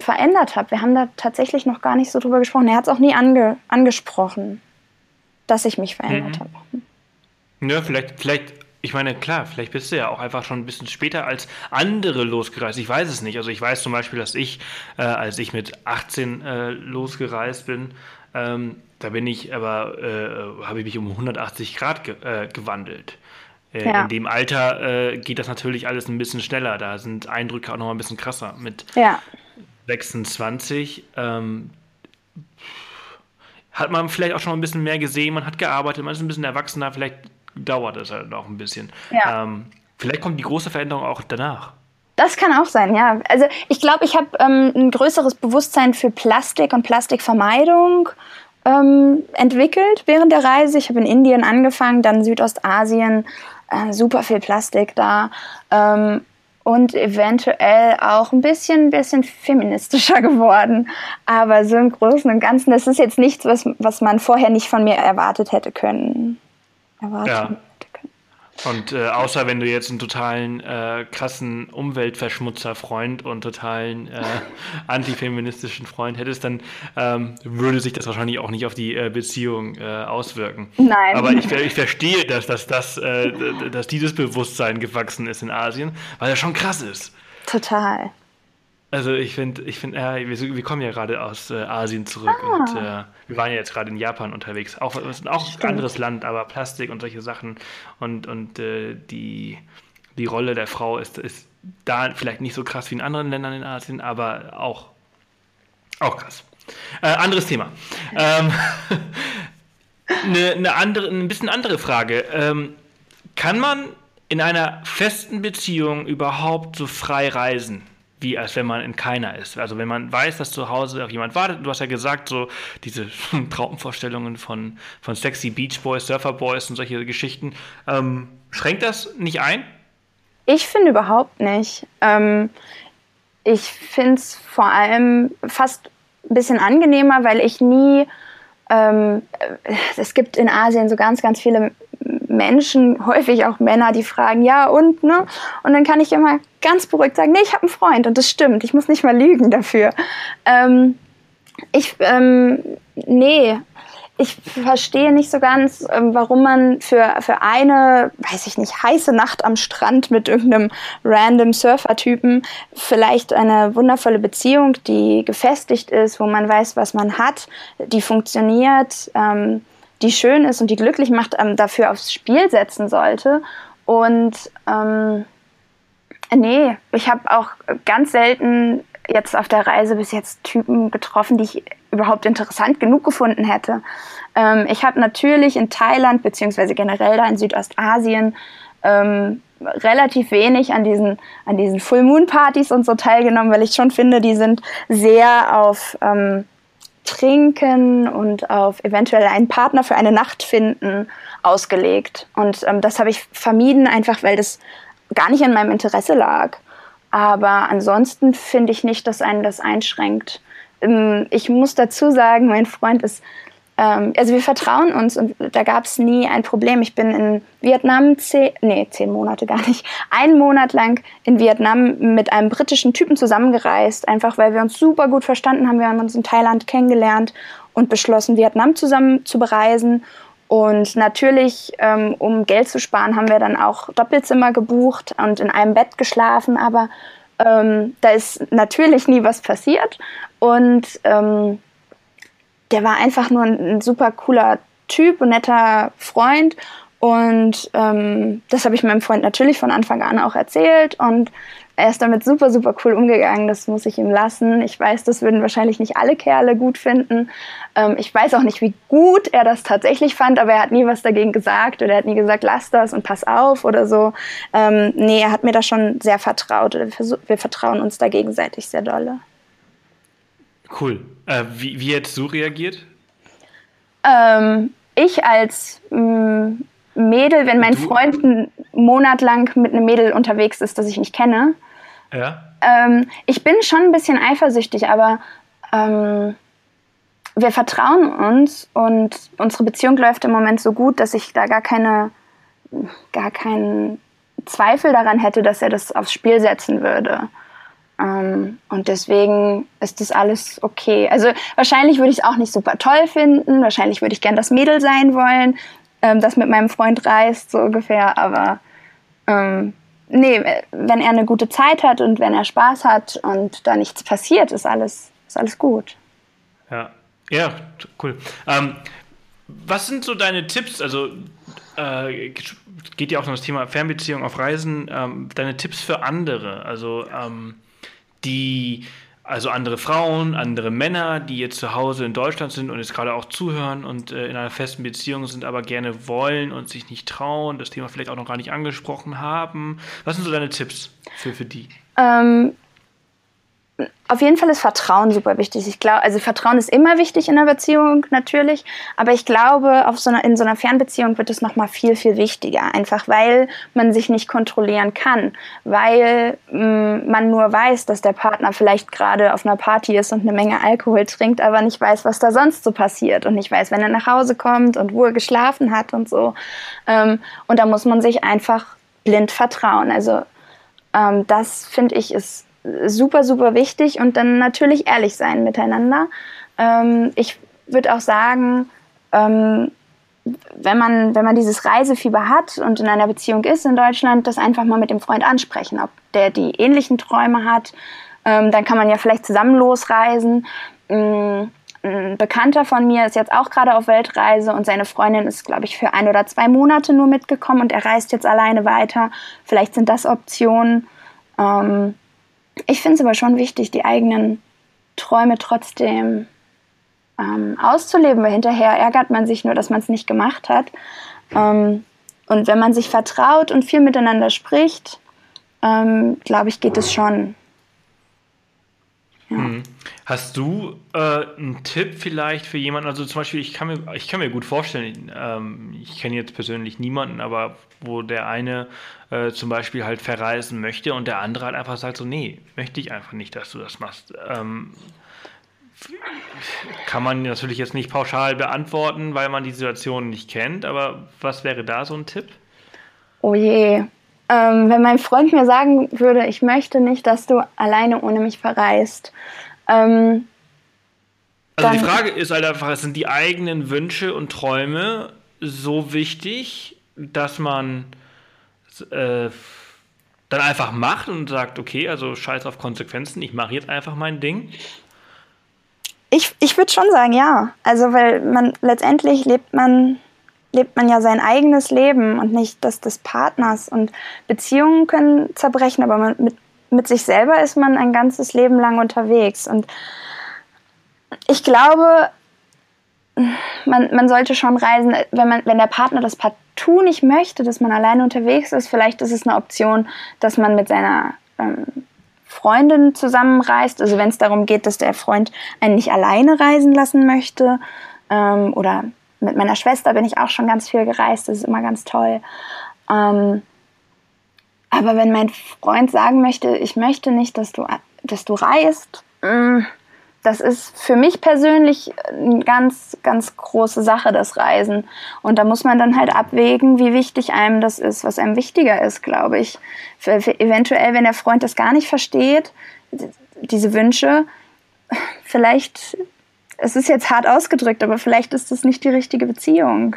verändert habe. Wir haben da tatsächlich noch gar nicht so drüber gesprochen. Er hat es auch nie ange angesprochen, dass ich mich verändert mhm. habe. Ja, vielleicht, vielleicht, ich meine, klar, vielleicht bist du ja auch einfach schon ein bisschen später als andere losgereist. Ich weiß es nicht. Also ich weiß zum Beispiel, dass ich, äh, als ich mit 18 äh, losgereist bin, ähm, da bin ich aber, äh, habe ich mich um 180 Grad ge äh, gewandelt. Äh, ja. In dem Alter äh, geht das natürlich alles ein bisschen schneller. Da sind Eindrücke auch noch ein bisschen krasser. Mit ja. 26 ähm, hat man vielleicht auch schon ein bisschen mehr gesehen, man hat gearbeitet, man ist ein bisschen erwachsener, vielleicht dauert es halt auch ein bisschen. Ja. Ähm, vielleicht kommt die große Veränderung auch danach. Das kann auch sein, ja. Also ich glaube, ich habe ähm, ein größeres Bewusstsein für Plastik und Plastikvermeidung ähm, entwickelt während der Reise. Ich habe in Indien angefangen, dann Südostasien, äh, super viel Plastik da. Ähm, und eventuell auch ein bisschen, bisschen feministischer geworden. Aber so im Großen und Ganzen, das ist jetzt nichts, was, was man vorher nicht von mir erwartet hätte können. Erwarten ja. Und äh, außer wenn du jetzt einen totalen äh, krassen Umweltverschmutzer-Freund und totalen äh, antifeministischen Freund hättest, dann ähm, würde sich das wahrscheinlich auch nicht auf die äh, Beziehung äh, auswirken. Nein. Aber ich, ich verstehe, dass, dass, dass, äh, dass dieses Bewusstsein gewachsen ist in Asien, weil das schon krass ist. Total. Also ich finde, ich finde, äh, wir, wir, kommen ja gerade aus äh, Asien zurück ah. und äh, wir waren ja jetzt gerade in Japan unterwegs. Auch, auch ein anderes Land, aber Plastik und solche Sachen und, und äh, die, die Rolle der Frau ist, ist da vielleicht nicht so krass wie in anderen Ländern in Asien, aber auch, auch krass. Äh, anderes Thema. Ähm, eine, eine, andere, ein bisschen andere Frage. Ähm, kann man in einer festen Beziehung überhaupt so frei reisen? Wie als wenn man in keiner ist. Also wenn man weiß, dass zu Hause auch jemand wartet. Du hast ja gesagt, so diese Traumvorstellungen von, von sexy Beach Boys, Surfer Boys und solche Geschichten. Ähm, schränkt das nicht ein? Ich finde überhaupt nicht. Ähm, ich finde es vor allem fast ein bisschen angenehmer, weil ich nie ähm, es gibt in Asien so ganz, ganz viele Menschen, häufig auch Männer, die fragen, ja und, ne? Und dann kann ich immer ganz beruhigt sagen, nee, ich habe einen Freund und das stimmt, ich muss nicht mal lügen dafür. Ähm, ich, ähm, nee, ich verstehe nicht so ganz, ähm, warum man für, für eine, weiß ich nicht, heiße Nacht am Strand mit irgendeinem random Surfer-Typen vielleicht eine wundervolle Beziehung, die gefestigt ist, wo man weiß, was man hat, die funktioniert, ähm, die schön ist und die glücklich macht, ähm, dafür aufs Spiel setzen sollte. Und ähm, nee, ich habe auch ganz selten jetzt auf der Reise bis jetzt Typen getroffen, die ich überhaupt interessant genug gefunden hätte. Ähm, ich habe natürlich in Thailand beziehungsweise generell da in Südostasien ähm, relativ wenig an diesen, an diesen Full Moon Partys und so teilgenommen, weil ich schon finde, die sind sehr auf ähm, Trinken und auf eventuell einen Partner für eine Nacht finden ausgelegt. Und ähm, das habe ich vermieden, einfach weil das gar nicht in meinem Interesse lag. Aber ansonsten finde ich nicht, dass einen das einschränkt. Ähm, ich muss dazu sagen, mein Freund ist, ähm, also wir vertrauen uns und da gab es nie ein Problem. Ich bin in Vietnam, zehn, nee, zehn Monate gar nicht, einen Monat lang in Vietnam mit einem britischen Typen zusammengereist, einfach weil wir uns super gut verstanden haben. Wir haben uns in Thailand kennengelernt und beschlossen, Vietnam zusammen zu bereisen. Und natürlich, ähm, um Geld zu sparen, haben wir dann auch Doppelzimmer gebucht und in einem Bett geschlafen. Aber ähm, da ist natürlich nie was passiert. Und ähm, der war einfach nur ein, ein, super cooler Typ und netter Freund. Und ähm, das habe ich meinem Freund natürlich von Anfang an auch erzählt. Und er ist damit super, super cool umgegangen. Das muss ich ihm lassen. Ich weiß, das würden wahrscheinlich nicht alle Kerle gut finden. Ähm, ich weiß auch nicht, wie gut er das tatsächlich fand, aber er hat nie was dagegen gesagt oder er hat nie gesagt, lass das und pass auf oder so. Ähm, nee, er hat mir da schon sehr vertraut. Wir, wir vertrauen uns da gegenseitig sehr dolle. Cool. Äh, wie, wie hättest du reagiert? Ähm, ich als mh, mm, Mädel, wenn mein du? Freund einen Monat lang mit einem Mädel unterwegs ist, das ich nicht kenne. Ja. Ähm, ich bin schon ein bisschen eifersüchtig, aber ähm, wir vertrauen uns und unsere Beziehung läuft im Moment so gut, dass ich da gar keine, gar keinen Zweifel daran hätte, dass er das aufs Spiel setzen würde. Ähm, und deswegen ist das alles okay. Also wahrscheinlich würde ich es auch nicht super toll finden. Wahrscheinlich würde ich gern das Mädel sein wollen, ähm, das mit meinem Freund reist, so ungefähr. Aber ähm, nee, wenn er eine gute Zeit hat und wenn er Spaß hat und da nichts passiert, ist alles, ist alles gut. Ja, ja, cool. Ähm, was sind so deine Tipps? Also äh, geht ja auch um das Thema Fernbeziehung auf Reisen. Ähm, deine Tipps für andere, also ähm, die also andere Frauen, andere Männer, die jetzt zu Hause in Deutschland sind und jetzt gerade auch zuhören und äh, in einer festen Beziehung sind, aber gerne wollen und sich nicht trauen, das Thema vielleicht auch noch gar nicht angesprochen haben. Was sind so deine Tipps für, für die? Ähm, auf jeden Fall ist Vertrauen super wichtig. Ich glaube, also Vertrauen ist immer wichtig in einer Beziehung natürlich, aber ich glaube, auf so einer, in so einer Fernbeziehung wird es noch mal viel viel wichtiger, einfach weil man sich nicht kontrollieren kann, weil mh, mm, man nur weiß, dass der Partner vielleicht gerade auf einer Party ist und eine Menge Alkohol trinkt, aber nicht weiß, was da sonst so passiert und nicht weiß, wenn er nach Hause kommt und wo er geschlafen hat und so. Ähm, und da muss man sich einfach blind vertrauen. Also ähm, das finde ich ist super, super wichtig und dann natürlich ehrlich sein miteinander. Ähm, ich würde auch sagen, ähm, wenn man, wenn man dieses Reisefieber hat und in einer Beziehung ist in Deutschland, das einfach mal mit dem Freund ansprechen, ob der die ähnlichen Träume hat. Ähm, dann kann man ja vielleicht zusammen losreisen. Ähm, ein Bekannter von mir ist jetzt auch gerade auf Weltreise und seine Freundin ist, glaube ich, für ein oder zwei Monate nur mitgekommen und er reist jetzt alleine weiter. Vielleicht sind das Optionen. Ähm, ich finde es aber schon wichtig, die eigenen Träume trotzdem ähm, auszuleben, weil hinterher ärgert man sich nur, dass man es nicht gemacht hat. Ähm, und wenn man sich vertraut und viel miteinander spricht, ähm, glaube ich, geht es schon. Ja. Hm. Hast du äh, einen Tipp vielleicht für jemanden? Also zum Beispiel, ich kann mir, ich kann mir gut vorstellen, ähm, ich kenne jetzt persönlich niemanden, aber wo der eine äh, zum Beispiel halt verreisen möchte und der andere halt einfach sagt so, nee, möchte ich einfach nicht, dass du das machst. Ähm, kann man natürlich jetzt nicht pauschal beantworten, weil man die Situation nicht kennt, aber was wäre da so ein Tipp? Oh je. Ähm, wenn mein Freund mir sagen würde, ich möchte nicht, dass du alleine ohne mich verreist, ähm, also die Frage ist halt einfach, sind die eigenen Wünsche und Träume so wichtig, dass man äh, dann einfach macht und sagt, okay, also scheiß auf Konsequenzen, ich mache jetzt einfach mein Ding? Ich, ich würde schon sagen, ja. Also, weil man letztendlich lebt man, lebt man ja sein eigenes Leben und nicht das des Partners. Und Beziehungen können zerbrechen, aber man, mit mit sich selber ist man ein ganzes Leben lang unterwegs. Und ich glaube, man, man sollte schon reisen, wenn, man, wenn der Partner das partout nicht möchte, dass man alleine unterwegs ist. Vielleicht ist es eine Option, dass man mit seiner ähm, Freundin zusammenreist. Also wenn es darum geht, dass der Freund einen nicht alleine reisen lassen möchte. Ähm, oder mit meiner Schwester bin ich auch schon ganz viel gereist. Das ist immer ganz toll. Ähm, aber wenn mein Freund sagen möchte, ich möchte nicht, dass du, dass du reist, mm, das ist für mich persönlich eine ganz, ganz große Sache, das Reisen. Und da muss man dann halt abwägen, wie wichtig einem das ist, was einem wichtiger ist, glaube ich. Für, für eventuell, wenn der Freund das gar nicht versteht, diese Wünsche, vielleicht, es ist jetzt hart ausgedrückt, aber vielleicht ist das nicht die richtige Beziehung.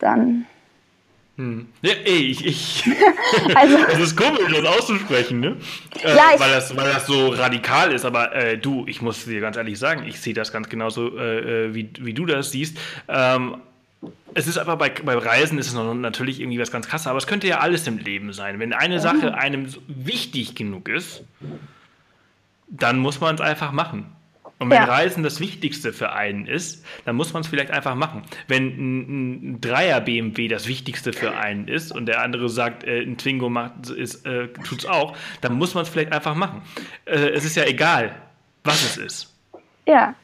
Dann. Hm. Ja, ey, ich. ich also, es ist komisch, das auszusprechen, ne? Äh, ja, weil, das, weil das so radikal ist, aber äh, du, ich muss dir ganz ehrlich sagen, ich sehe das ganz genauso, äh, äh, wie, wie du das siehst. Ähm, es ist aber bei, bei Reisen ist es natürlich irgendwie was ganz krasses, aber es könnte ja alles im Leben sein. Wenn eine Sache einem wichtig genug ist, dann muss man es einfach machen. Und wenn ja. Reisen das Wichtigste für einen ist, dann muss man es vielleicht einfach machen. Wenn ein, ein, Dreier BMW das Wichtigste für einen ist und der andere sagt, äh, ein Twingo macht, ist, äh, tut's auch, dann muss man es vielleicht einfach machen. Äh, es ist ja egal, was es ist. Ja.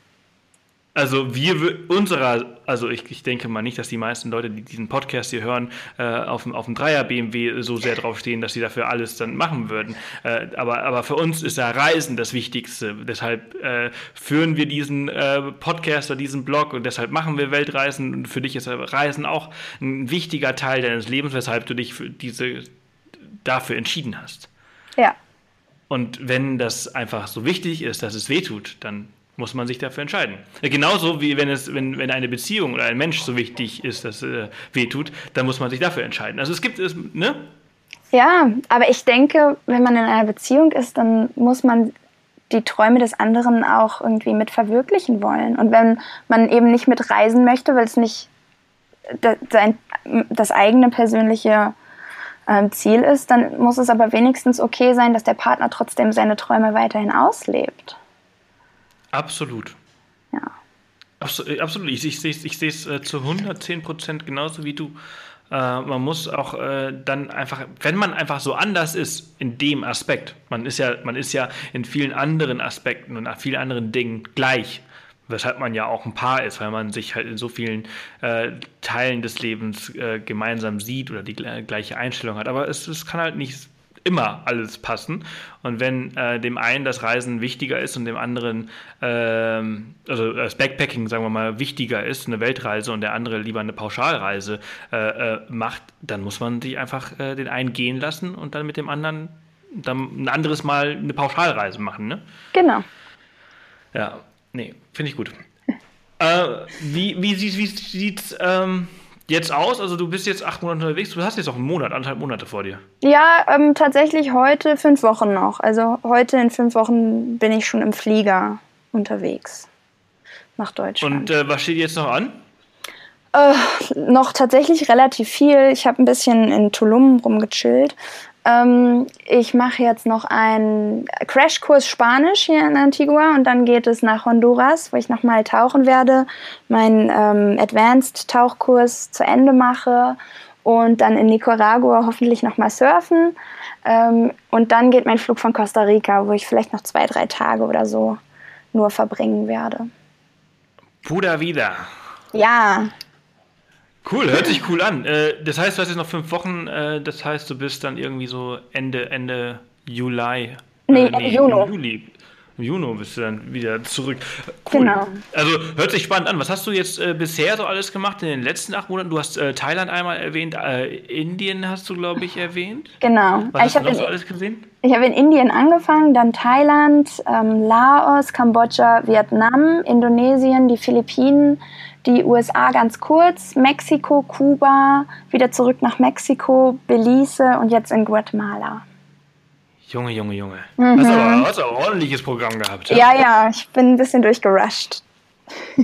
Also wir, unserer, also ich, ich denke mal nicht, dass die meisten Leute, die diesen Podcast hier hören, äh, auf, auf dem Dreier BMW so sehr draufstehen, dass sie dafür alles dann machen würden. Äh, aber, aber für uns ist ja Reisen das Wichtigste. Deshalb äh, führen wir diesen äh, Podcast oder diesen Blog und deshalb machen wir Weltreisen. Und für dich ist Reisen auch ein wichtiger Teil deines Lebens, weshalb du dich für diese, dafür entschieden hast. Ja. Und wenn das einfach so wichtig ist, dass es wehtut, dann muss man sich dafür entscheiden. Genauso wie wenn es, wenn, wenn eine Beziehung oder ein Mensch so wichtig ist, dass äh, wehtut, dann muss man sich dafür entscheiden. Also es gibt es, ne? Ja, aber ich denke, wenn man in einer Beziehung ist, dann muss man die Träume des anderen auch irgendwie mit verwirklichen wollen. Und wenn man eben nicht mitreisen möchte, weil es nicht das eigene persönliche ähm, Ziel ist, dann muss es aber wenigstens okay sein, dass der Partner trotzdem seine Träume weiterhin auslebt. Absolut. Ja. Absolut, äh, absolut. Ich, ich sehe es äh, zu 110 Prozent genauso wie du. Äh, man muss auch äh, dann einfach, wenn man einfach so anders ist in dem Aspekt, man ist ja, man ist ja in vielen anderen Aspekten und vielen anderen Dingen gleich weshalb man ja auch ein Paar ist, weil man sich halt in so vielen äh, Teilen des Lebens äh, gemeinsam sieht oder die gleiche Einstellung hat. Aber es, es kann halt nicht immer alles passen. Und wenn äh, dem einen das Reisen wichtiger ist und dem anderen, ähm, also das Backpacking, sagen wir mal, wichtiger ist, eine Weltreise und der andere lieber eine Pauschalreise äh, äh, macht, dann muss man sich einfach äh, den einen gehen lassen und dann mit dem anderen dann ein anderes Mal eine Pauschalreise machen, ne? Genau. Ja, nee, finde ich gut. Äh, wie wie, wie, wie sieht es ähm, jetzt aus? Also du bist jetzt acht Monate unterwegs, du hast jetzt auch einen Monat, anderthalb Monate vor dir. Ja, ähm, tatsächlich heute fünf Wochen noch. Also heute in fünf Wochen bin ich schon im Flieger unterwegs nach Deutschland. Und äh, was steht jetzt noch an? Äh, noch tatsächlich relativ viel. Ich habe ein bisschen in Tulum rumgechillt. Ähm, ich mache jetzt noch einen Crashkurs Spanisch hier in Antigua und dann geht es nach Honduras, wo ich nochmal tauchen werde, meinen ähm, Advanced-Tauchkurs zu Ende mache und dann in Nicaragua hoffentlich nochmal surfen. Ähm, und dann geht mein Flug von Costa Rica, wo ich vielleicht noch zwei, drei Tage oder so nur verbringen werde. Pura vida. Ja, Cool, hört sich cool an. Äh, das heißt, du hast jetzt noch fünf Wochen, äh, das heißt, du bist dann irgendwie so Ende, Ende Juli. Nee, äh, nee Juni. Juli. Im Juni bist du dann wieder zurück. Cool. Genau. Also hört sich spannend an. Was hast du jetzt äh, bisher so alles gemacht in den letzten acht Monaten? Du hast äh, Thailand einmal erwähnt, äh, Indien hast du, glaube ich, erwähnt. Genau. Was hast du noch so alles gesehen? Ich habe in Indien angefangen, dann Thailand, ähm, Laos, Kambodscha, Vietnam, Indonesien, die Philippinen, die USA ganz kurz, Mexiko, Kuba, wieder zurück nach Mexiko, Belize und jetzt in Guatemala. Junge, Junge, Junge. Mhm. Hast, aber, hast aber ein ordentliches Programm gehabt. Ja, ja, ja ich bin ein bisschen durchgerusht.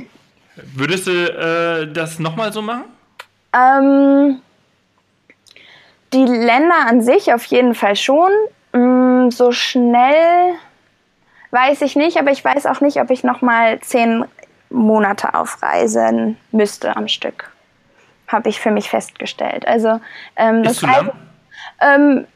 Würdest du äh, das nochmal so machen? Ähm, die Länder an sich auf jeden Fall schon. Mm, so schnell weiß ich nicht, aber ich weiß auch nicht, ob ich nochmal zehn Monate aufreisen müsste am Stück. Habe ich für mich festgestellt. Also ähm, Ist das heißt, ähm,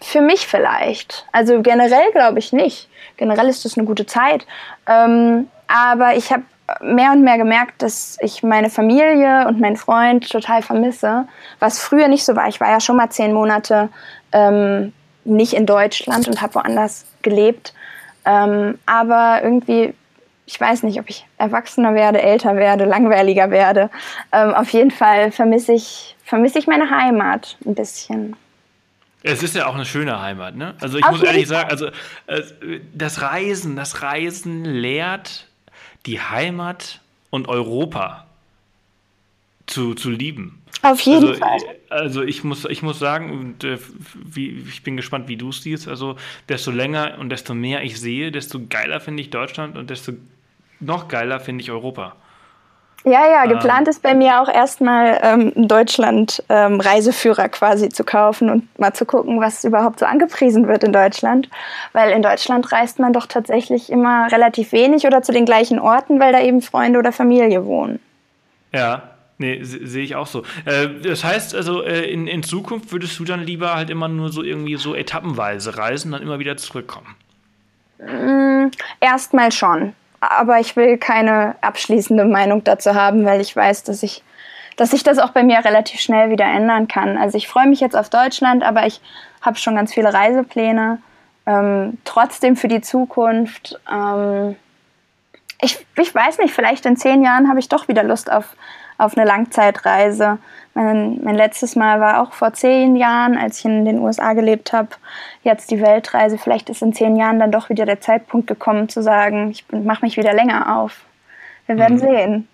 für mich vielleicht. Also generell glaube ich nicht. Generell ist das eine gute Zeit. Ähm, aber ich habe mehr und mehr gemerkt, dass ich meine Familie und meinen Freund total vermisse, was früher nicht so war. Ich war ja schon mal zehn Monate ähm, nicht in Deutschland und habe woanders gelebt. Ähm, aber irgendwie ich weiß nicht, ob ich erwachsener werde, älter werde, langweiliger werde. Ähm, auf jeden Fall vermisse ich, vermisse ich meine Heimat ein bisschen. Es ist ja auch eine schöne Heimat, ne? Also ich auf muss ehrlich sagen, also äh, das Reisen, das Reisen lehrt die Heimat und Europa zu, zu lieben. Auf jeden also, Fall. Also ich muss, ich muss sagen, und, äh, wie, ich bin gespannt, wie du es siehst. Also desto länger und desto mehr ich sehe, desto geiler finde ich Deutschland und desto noch geiler finde ich Europa. Ja, ja, geplant ähm, ist bei mir auch erstmal ähm, Deutschland-Reiseführer ähm, quasi zu kaufen und mal zu gucken, was überhaupt so angepriesen wird in Deutschland. Weil in Deutschland reist man doch tatsächlich immer relativ wenig oder zu den gleichen Orten, weil da eben Freunde oder Familie wohnen. Ja, nee, sehe ich auch so. Äh, das heißt also, äh, in, in Zukunft würdest du dann lieber halt immer nur so irgendwie so etappenweise reisen, dann immer wieder zurückkommen? Mm, erstmal schon aber ich will keine abschließende Meinung dazu haben, weil ich weiß, dass ich, dass sich das auch bei mir relativ schnell wieder ändern kann. Also ich freue mich jetzt auf Deutschland, aber ich habe schon ganz viele Reisepläne. Ähm, trotzdem für die Zukunft. Ähm, ich, ich weiß nicht, vielleicht in zehn Jahren habe ich doch wieder Lust auf, auf eine Langzeitreise. Mein, mein letztes Mal war auch vor zehn Jahren, als ich in den USA gelebt habe. Jetzt die Weltreise. Vielleicht ist in zehn Jahren dann doch wieder der Zeitpunkt gekommen, zu sagen, ich mache mich wieder länger auf. Wir werden mhm. sehen.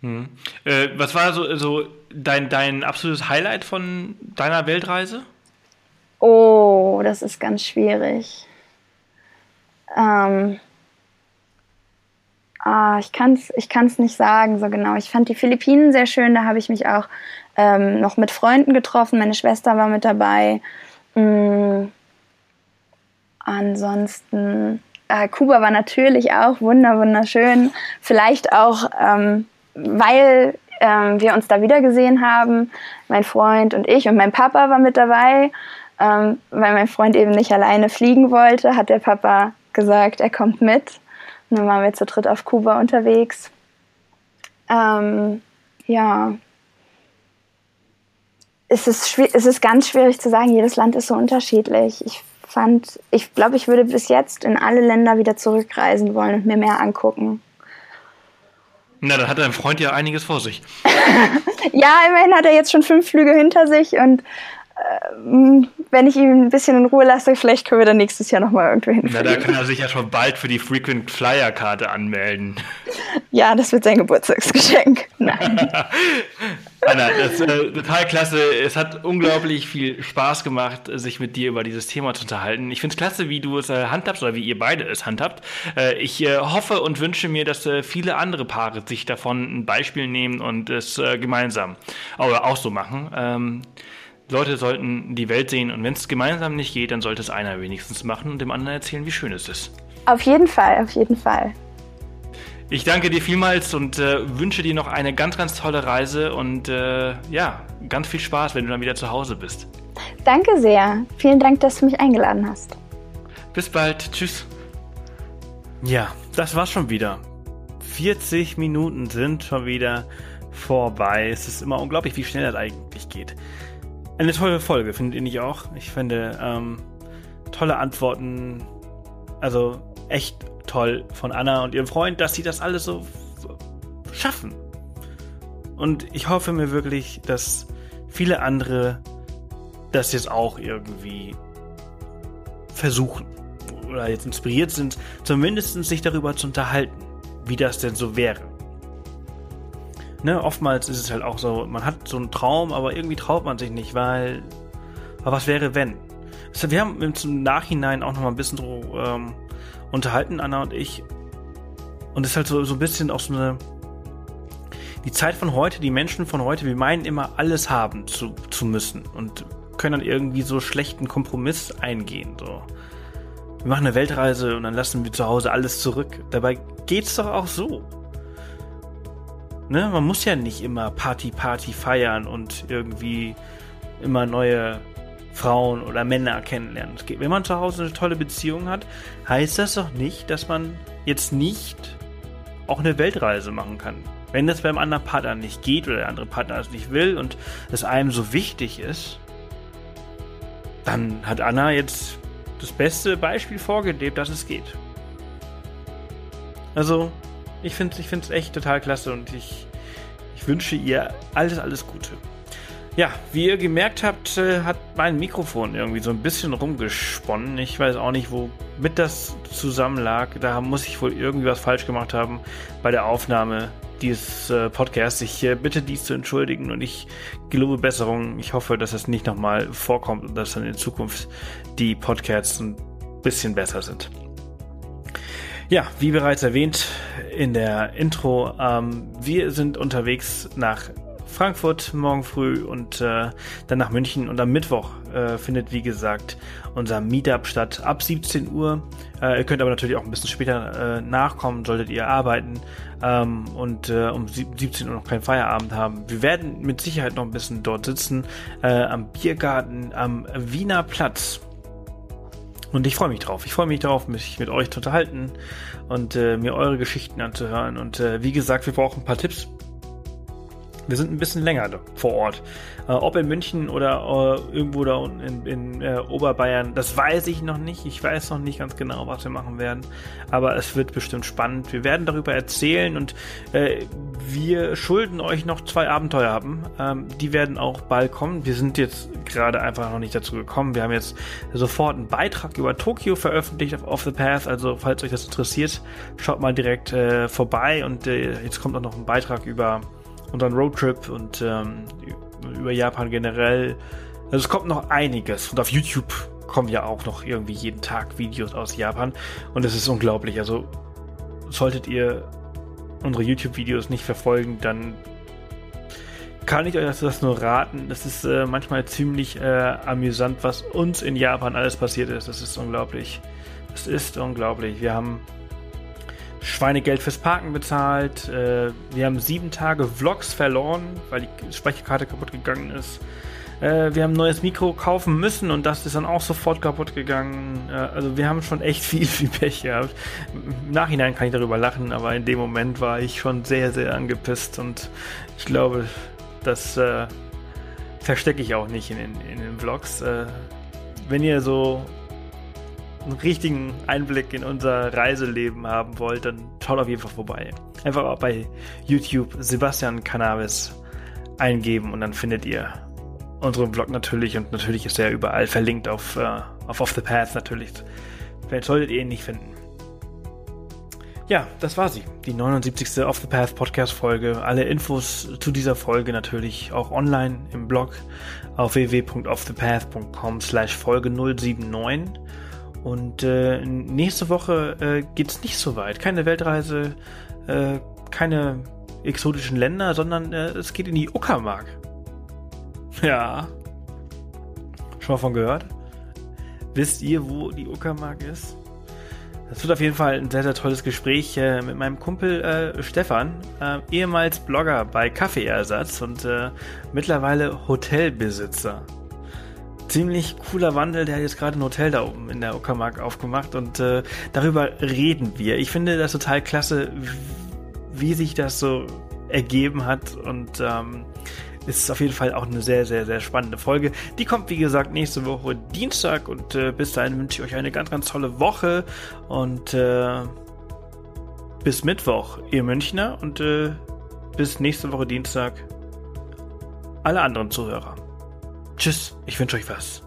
Mhm. Äh, was war so, so dein, dein absolutes Highlight von deiner Weltreise? Oh, das ist ganz schwierig. Ähm, Ah, ich kann es ich kann's nicht sagen so genau. Ich fand die Philippinen sehr schön. Da habe ich mich auch ähm, noch mit Freunden getroffen. Meine Schwester war mit dabei. Mm, ansonsten, äh, Kuba war natürlich auch wunder wunderschön. Vielleicht auch, ähm, weil ähm, wir uns da wieder gesehen haben. Mein Freund und ich und mein Papa war mit dabei. Ähm, weil mein Freund eben nicht alleine fliegen wollte, hat der Papa gesagt, er kommt mit. Dann waren wir zu dritt auf Kuba unterwegs. Ähm, ja, es ist, es ist ganz schwierig zu sagen, jedes Land ist so unterschiedlich. Ich fand, ich glaube, ich würde bis jetzt in alle Länder wieder zurückreisen wollen und mir mehr angucken. Na, dann hat dein Freund ja einiges vor sich. ja, immerhin hat er jetzt schon fünf Flüge hinter sich und wenn ich ihn ein bisschen in Ruhe lasse, vielleicht können wir dann nächstes Jahr nochmal irgendwo hinfliegen. Na, da kann er sich ja schon bald für die Frequent Flyer Karte anmelden. Ja, das wird sein Geburtstagsgeschenk. Nein. Anna, das äh, total klasse. Es hat unglaublich viel Spaß gemacht, sich mit dir über dieses Thema zu unterhalten. Ich finde es klasse, wie du es äh, handhabst oder wie ihr beide es handhabt. Äh, ich äh, hoffe und wünsche mir, dass äh, viele andere Paare sich davon ein Beispiel nehmen und es äh, gemeinsam oder auch so machen. Ähm, Leute sollten die Welt sehen und wenn es gemeinsam nicht geht, dann sollte es einer wenigstens machen und dem anderen erzählen, wie schön es ist. Auf jeden Fall, auf jeden Fall. Ich danke dir vielmals und äh, wünsche dir noch eine ganz, ganz tolle Reise und äh, ja, ganz viel Spaß, wenn du dann wieder zu Hause bist. Danke sehr. Vielen Dank, dass du mich eingeladen hast. Bis bald. Tschüss. Ja, das war's schon wieder. 40 Minuten sind schon wieder vorbei. Es ist immer unglaublich, wie schnell das eigentlich geht. Eine tolle Folge, findet ihr nicht auch? Ich finde, ähm, tolle Antworten. Also echt toll von Anna und ihrem Freund, dass sie das alles so, schaffen. Und ich hoffe mir wirklich, dass viele andere das jetzt auch irgendwie versuchen oder jetzt inspiriert sind, zumindest sich darüber zu unterhalten, wie das denn so wäre ne, oftmals ist es halt auch so, man hat so einen Traum, aber irgendwie traut man sich nicht, weil, aber was wäre wenn? Also wir haben uns im Nachhinein auch noch mal ein bisschen so ähm, unterhalten, Anna und ich. Und es ist halt so, so ein bisschen auch so eine, die Zeit von heute, die Menschen von heute, wir meinen immer alles haben zu, zu müssen und können dann irgendwie so schlechten Kompromiss eingehen, so. Wir machen eine Weltreise und dann lassen wir zu Hause alles zurück. Dabei geht's doch auch so. Ne? Man muss ja nicht immer Party, Party feiern und irgendwie immer neue Frauen oder Männer kennenlernen. Wenn man zu Hause eine tolle Beziehung hat, heißt das doch nicht, dass man jetzt nicht auch eine Weltreise machen kann. Wenn das beim anderen Partner nicht geht oder der andere Partner es nicht will und es einem so wichtig ist, dann hat Anna jetzt das beste Beispiel vorgelebt, dass es geht. Also, ich finde es ich echt total klasse und ich, ich wünsche ihr alles, alles Gute. Ja, wie ihr gemerkt habt, äh, hat mein Mikrofon irgendwie so ein bisschen rumgesponnen. Ich weiß auch nicht, womit das zusammenlag. Da muss ich wohl irgendwie was falsch gemacht haben bei der Aufnahme dieses äh, Podcasts. Ich äh, bitte dies zu entschuldigen und ich gelobe Besserung. Ich hoffe, dass es nicht nochmal vorkommt und dass dann in Zukunft die Podcasts ein bisschen besser sind. Ja, wie bereits erwähnt in der Intro, ähm, wir sind unterwegs nach Frankfurt morgen früh und äh, dann nach München und am Mittwoch äh, findet wie gesagt unser Meetup statt ab 17 Uhr. Äh, ihr könnt aber natürlich auch ein bisschen später äh, nachkommen, solltet ihr arbeiten ähm, und äh, um 17 Uhr noch keinen Feierabend haben. Wir werden mit Sicherheit noch ein bisschen dort sitzen äh, am Biergarten am Wiener Platz. Und ich freue mich drauf. Ich freue mich drauf, mich mit euch zu unterhalten und äh, mir eure Geschichten anzuhören. Und äh, wie gesagt, wir brauchen ein paar Tipps wir sind ein bisschen länger vor Ort. Äh, ob in München oder äh, irgendwo da unten in, in äh, Oberbayern, das weiß ich noch nicht. Ich weiß noch nicht ganz genau, was wir machen werden. Aber es wird bestimmt spannend. Wir werden darüber erzählen und äh, wir schulden euch noch zwei Abenteuer haben. Ähm, die werden auch bald kommen. Wir sind jetzt gerade einfach noch nicht dazu gekommen. Wir haben jetzt sofort einen Beitrag über Tokio veröffentlicht auf Off the Path. Also falls euch das interessiert, schaut mal direkt äh, vorbei. Und äh, jetzt kommt auch noch ein Beitrag über unseren Roadtrip und ähm, über Japan generell. Also es kommt noch einiges. Und auf YouTube kommen ja auch noch irgendwie jeden Tag Videos aus Japan. Und es ist unglaublich. Also solltet ihr unsere YouTube-Videos nicht verfolgen, dann kann ich euch das nur raten. Es ist äh, manchmal ziemlich äh, amüsant, was uns in Japan alles passiert ist. Das ist unglaublich. Es ist unglaublich. Wir haben Schweinegeld fürs Parken bezahlt. Äh, wir haben sieben Tage Vlogs verloren, weil die Speicherkarte kaputt gegangen ist. Äh, wir haben ein neues Mikro kaufen müssen und das ist dann auch sofort kaputt gegangen. Äh, also wir haben schon echt viel, viel Pech gehabt. Im Nachhinein kann ich darüber lachen, aber in dem Moment war ich schon sehr, sehr angepisst und ich glaube, das äh, verstecke ich auch nicht in, in, in den Vlogs. Äh, wenn ihr so einen richtigen Einblick in unser Reiseleben haben wollt, dann schaut auf jeden Fall vorbei. Einfach auch bei YouTube Sebastian Cannabis eingeben und dann findet ihr unseren Blog natürlich und natürlich ist er überall verlinkt auf, äh, auf Off the Path natürlich. Vielleicht solltet ihr ihn nicht finden. Ja, das war sie. Die 79. Off the Path Podcast Folge. Alle Infos zu dieser Folge natürlich auch online im Blog auf www.offthepath.com slash Folge 079. Und äh, nächste Woche äh, geht's nicht so weit. Keine Weltreise, äh, keine exotischen Länder, sondern äh, es geht in die Uckermark. Ja. Schon mal von gehört? Wisst ihr, wo die Uckermark ist? Das wird auf jeden Fall ein sehr, sehr tolles Gespräch äh, mit meinem Kumpel äh, Stefan, äh, ehemals Blogger bei Kaffeeersatz und äh, mittlerweile Hotelbesitzer. Ziemlich cooler Wandel, der hat jetzt gerade ein Hotel da oben in der Uckermark aufgemacht und äh, darüber reden wir. Ich finde das total klasse, wie sich das so ergeben hat und ähm, ist auf jeden Fall auch eine sehr, sehr, sehr spannende Folge. Die kommt, wie gesagt, nächste Woche Dienstag und äh, bis dahin wünsche ich euch eine ganz, ganz tolle Woche und äh, bis Mittwoch, ihr Münchner und äh, bis nächste Woche Dienstag alle anderen Zuhörer. Tschüss, ich wünsche euch was.